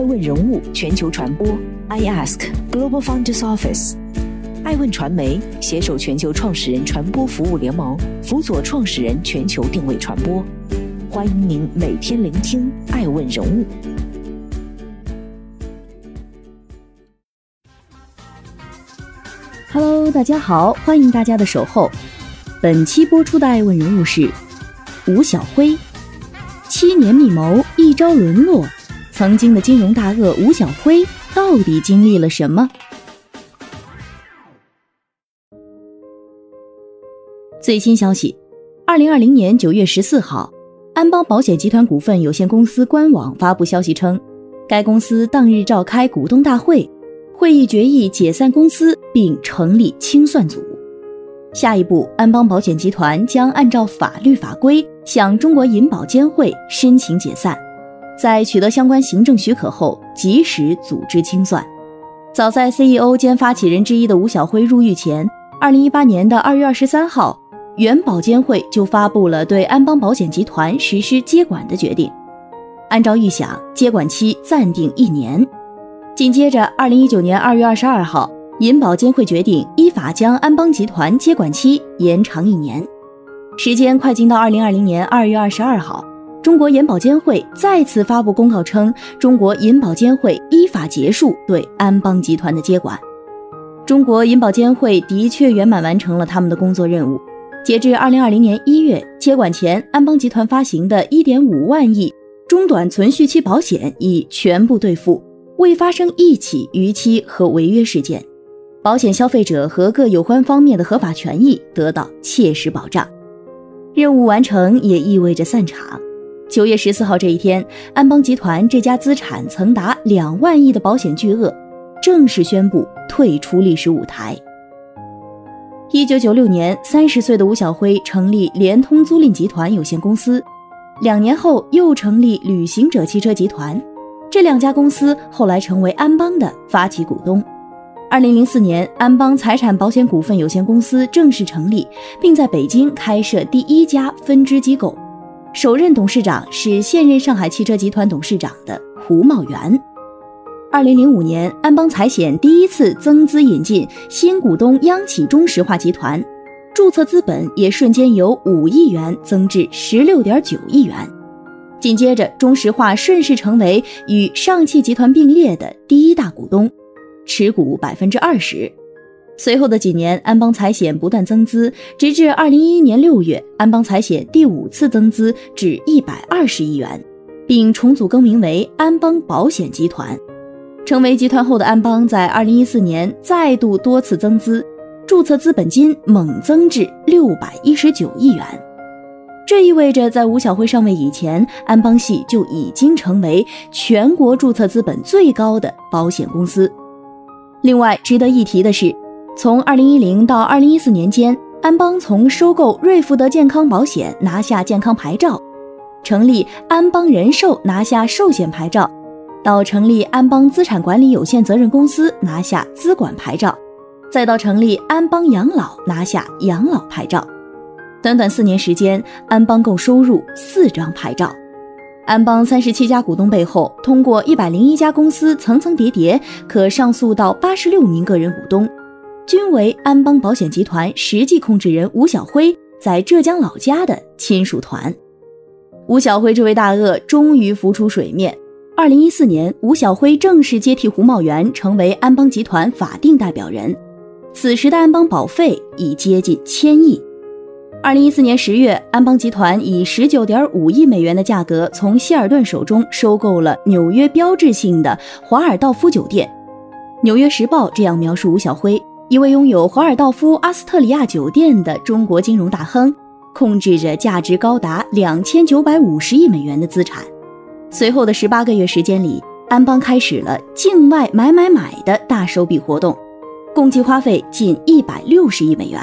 爱问人物全球传播，I Ask Global Founders Office，爱问传媒携手全球创始人传播服务联盟，辅佐创始人全球定位传播。欢迎您每天聆听爱问人物。Hello，大家好，欢迎大家的守候。本期播出的爱问人物是吴晓辉，七年密谋，一朝沦落。曾经的金融大鳄吴晓辉到底经历了什么？最新消息：二零二零年九月十四号，安邦保险集团股份有限公司官网发布消息称，该公司当日召开股东大会，会议决议解散公司并成立清算组。下一步，安邦保险集团将按照法律法规向中国银保监会申请解散。在取得相关行政许可后，及时组织清算。早在 CEO 兼发起人之一的吴晓辉入狱前，二零一八年的二月二十三号，原保监会就发布了对安邦保险集团实施接管的决定。按照预想，接管期暂定一年。紧接着，二零一九年二月二十二号，银保监会决定依法将安邦集团接管期延长一年。时间快进到二零二零年二月二十二号。中国银保监会再次发布公告称，中国银保监会依法结束对安邦集团的接管。中国银保监会的确圆满完成了他们的工作任务。截至二零二零年一月，接管前安邦集团发行的一点五万亿中短存续期保险已全部兑付，未发生一起逾期和违约事件，保险消费者和各有关方面的合法权益得到切实保障。任务完成也意味着散场。九月十四号这一天，安邦集团这家资产曾达两万亿的保险巨鳄，正式宣布退出历史舞台。一九九六年，三十岁的吴晓辉成立联通租赁集团有限公司，两年后又成立旅行者汽车集团，这两家公司后来成为安邦的发起股东。二零零四年，安邦财产保险股份有限公司正式成立，并在北京开设第一家分支机构。首任董事长是现任上海汽车集团董事长的胡茂元。二零零五年，安邦财险第一次增资引进新股东央企中石化集团，注册资本也瞬间由五亿元增至十六点九亿元。紧接着，中石化顺势成为与上汽集团并列的第一大股东，持股百分之二十。随后的几年，安邦财险不断增资，直至二零一一年六月，安邦财险第五次增资至一百二十亿元，并重组更名为安邦保险集团。成为集团后的安邦，在二零一四年再度多次增资，注册资本金猛增至六百一十九亿元。这意味着，在吴晓辉上位以前，安邦系就已经成为全国注册资本最高的保险公司。另外，值得一提的是。从二零一零到二零一四年间，安邦从收购瑞福德健康保险拿下健康牌照，成立安邦人寿拿下寿险牌照，到成立安邦资产管理有限责任公司拿下资管牌照，再到成立安邦养老拿下养老牌照，短短四年时间，安邦共收入四张牌照。安邦三十七家股东背后，通过一百零一家公司层层叠叠，可上诉到八十六名个人股东。均为安邦保险集团实际控制人吴晓辉在浙江老家的亲属团。吴晓辉这位大鳄终于浮出水面。二零一四年，吴晓辉正式接替胡茂元，成为安邦集团法定代表人。此时的安邦保费已接近千亿。二零一四年十月，安邦集团以十九点五亿美元的价格从希尔顿手中收购了纽约标志性的华尔道夫酒店。《纽约时报》这样描述吴晓辉。一位拥有华尔道夫阿斯特里亚酒店的中国金融大亨，控制着价值高达两千九百五十亿美元的资产。随后的十八个月时间里，安邦开始了境外买买买的大手笔活动，共计花费近一百六十亿美元。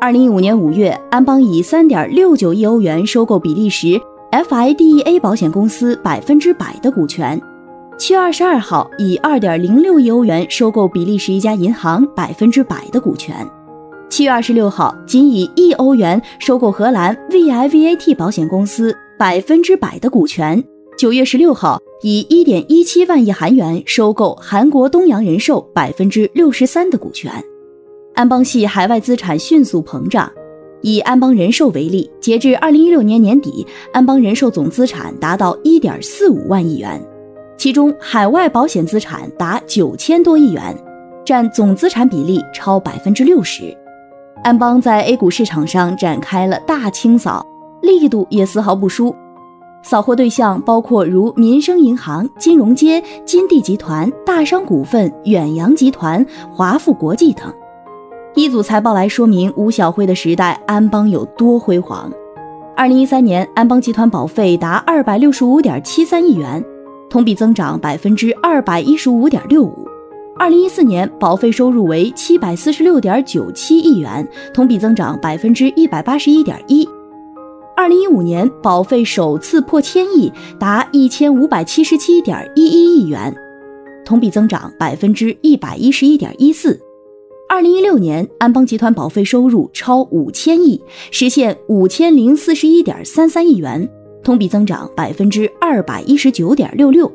二零一五年五月，安邦以三点六九亿欧元收购比利时 FIDEA 保险公司百分之百的股权。七月二十二号，以二点零六亿欧元收购比利时一家银行百分之百的股权。七月二十六号，仅以亿欧元收购荷兰 VIVAT 保险公司百分之百的股权。九月十六号，以一点一七万亿韩元收购韩国东洋人寿百分之六十三的股权。安邦系海外资产迅速膨胀。以安邦人寿为例，截至二零一六年年底，安邦人寿总资产达到一点四五万亿元，其中海外保险资产达九千多亿元，占总资产比例超百分之六十。安邦在 A 股市场上展开了大清扫，力度也丝毫不输。扫货对象包括如民生银行、金融街、金地集团、大商股份、远洋集团、华富国际等。一组财报来说明吴晓辉的时代，安邦有多辉煌。二零一三年，安邦集团保费达二百六十五点七三亿元，同比增长百分之二百一十五点六五。二零一四年，保费收入为七百四十六点九七亿元，同比增长百分之一百八十一点一。二零一五年，保费首次破千亿，达一千五百七十七点一一亿元，同比增长百分之一百一十一点一四。二零一六年，安邦集团保费收入超五千亿，实现五千零四十一点三三亿元，同比增长百分之二百一十九点六六。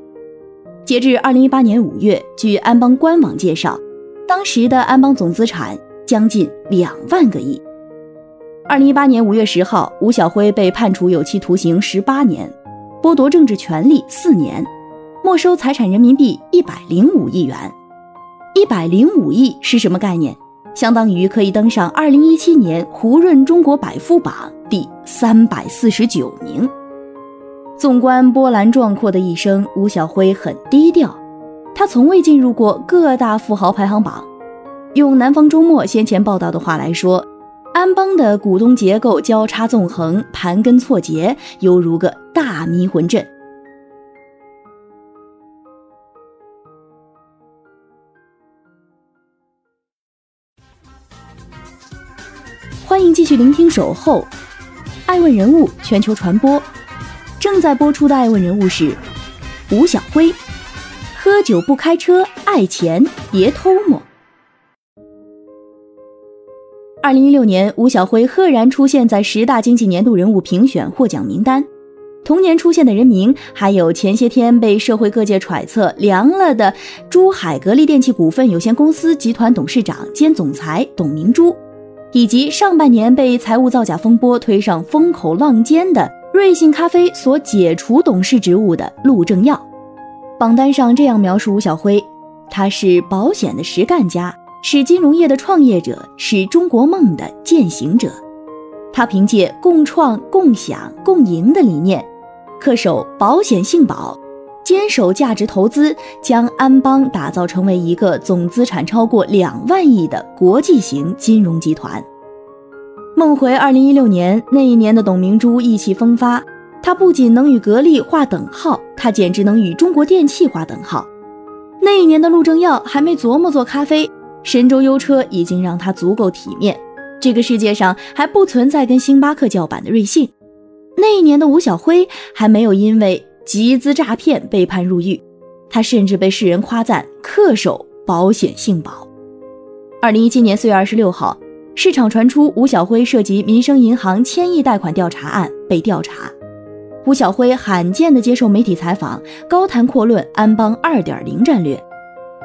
截至二零一八年五月，据安邦官网介绍，当时的安邦总资产将近两万个亿。二零一八年五月十号，吴晓辉被判处有期徒刑十八年，剥夺政治权利四年，没收财产人民币一百零五亿元。一百零五亿是什么概念？相当于可以登上二零一七年胡润中国百富榜第三百四十九名。纵观波澜壮阔的一生，吴晓辉很低调，他从未进入过各大富豪排行榜。用南方周末先前报道的话来说。安邦的股东结构交叉纵横，盘根错节，犹如个大迷魂阵。欢迎继续聆听《守候》，爱问人物全球传播。正在播出的爱问人物是吴晓辉。喝酒不开车，爱钱别偷摸。二零一六年，吴晓辉赫然出现在十大经济年度人物评选获奖名单。同年出现的人名还有前些天被社会各界揣测凉了的珠海格力电器股份有限公司集团董事长兼总裁董明珠，以及上半年被财务造假风波推上风口浪尖的瑞幸咖啡所解除董事职务的陆正耀。榜单上这样描述吴晓辉：他是保险的实干家。是金融业的创业者，是中国梦的践行者。他凭借共创、共享、共赢的理念，恪守保险信保，坚守价值投资，将安邦打造成为一个总资产超过两万亿的国际型金融集团。梦回二零一六年那一年的董明珠意气风发，她不仅能与格力划等号，她简直能与中国电器划等号。那一年的陆正耀还没琢磨做咖啡。神州优车已经让他足够体面，这个世界上还不存在跟星巴克叫板的瑞幸。那一年的吴晓辉还没有因为集资诈骗被判入狱，他甚至被世人夸赞恪守保险信保。二零一七年四月二十六号，市场传出吴晓辉涉及民生银行千亿贷款调查案被调查，吴晓辉罕见的接受媒体采访，高谈阔论安邦二点零战略。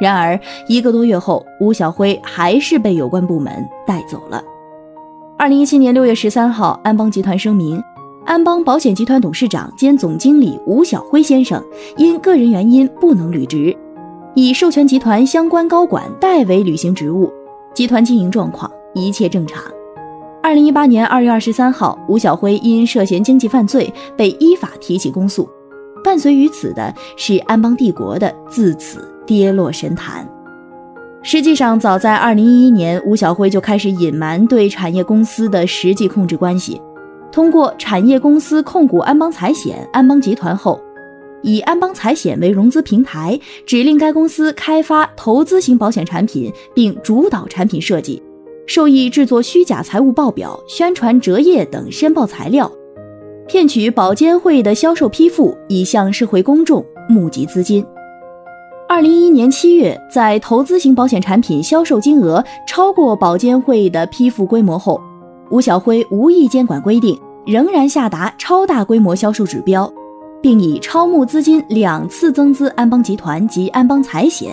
然而一个多月后，吴晓辉还是被有关部门带走了。二零一七年六月十三号，安邦集团声明，安邦保险集团董事长兼总经理吴晓辉先生因个人原因不能履职，以授权集团相关高管代为履行职务，集团经营状况一切正常。二零一八年二月二十三号，吴晓辉因涉嫌经济犯罪被依法提起公诉，伴随于此的是安邦帝国的自此。跌落神坛。实际上，早在二零一一年，吴晓辉就开始隐瞒对产业公司的实际控制关系。通过产业公司控股安邦财险、安邦集团后，以安邦财险为融资平台，指令该公司开发投资型保险产品，并主导产品设计，授意制作虚假财务报表、宣传折页等申报材料，骗取保监会的销售批复，以向社会公众募集资金。二零一一年七月，在投资型保险产品销售金额超过保监会的批复规模后，吴晓辉无意监管规定，仍然下达超大规模销售指标，并以超募资金两次增资安邦集团及安邦财险，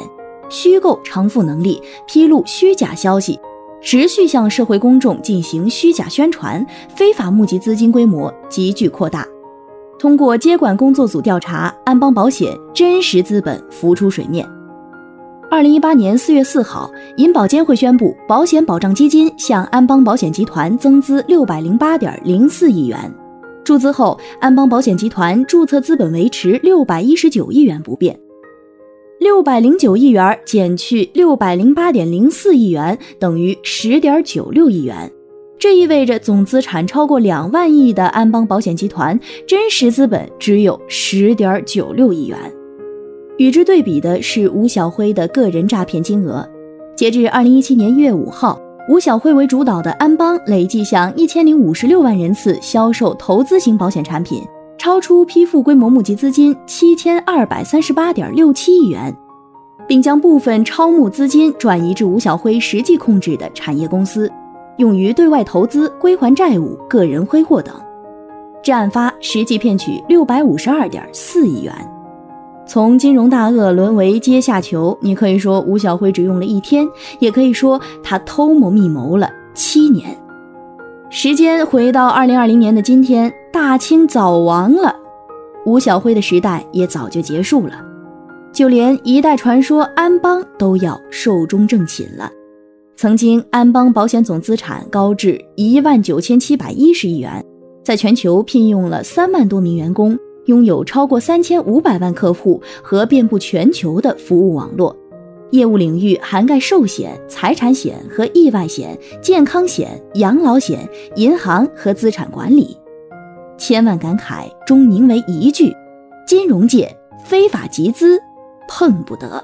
虚构偿付能力，披露虚假消息，持续向社会公众进行虚假宣传，非法募集资金规模急剧扩大。通过接管工作组调查，安邦保险真实资本浮出水面。二零一八年四月四号，银保监会宣布，保险保障基金向安邦保险集团增资六百零八点零四亿元。注资后，安邦保险集团注册资本维持六百一十九亿元不变。六百零九亿元减去六百零八点零四亿元，等于十点九六亿元。这意味着总资产超过两万亿的安邦保险集团真实资本只有十点九六亿元。与之对比的是吴晓辉的个人诈骗金额。截至二零一七年一月五号，吴晓辉为主导的安邦累计向一千零五十六万人次销售投资型保险产品，超出批复规模募集资金七千二百三十八点六七亿元，并将部分超募资金转移至吴晓辉实际控制的产业公司。用于对外投资、归还债务、个人挥霍等，至案发实际骗取六百五十二点四亿元。从金融大鳄沦为阶下囚，你可以说吴晓辉只用了一天，也可以说他偷谋密谋了七年。时间回到二零二零年的今天，大清早亡了，吴晓辉的时代也早就结束了，就连一代传说安邦都要寿终正寝了。曾经，安邦保险总资产高至一万九千七百一十亿元，在全球聘用了三万多名员工，拥有超过三千五百万客户和遍布全球的服务网络，业务领域涵盖寿险、财产险和意外险、健康险、养老险、银行和资产管理。千万感慨终凝为一句：金融界非法集资，碰不得。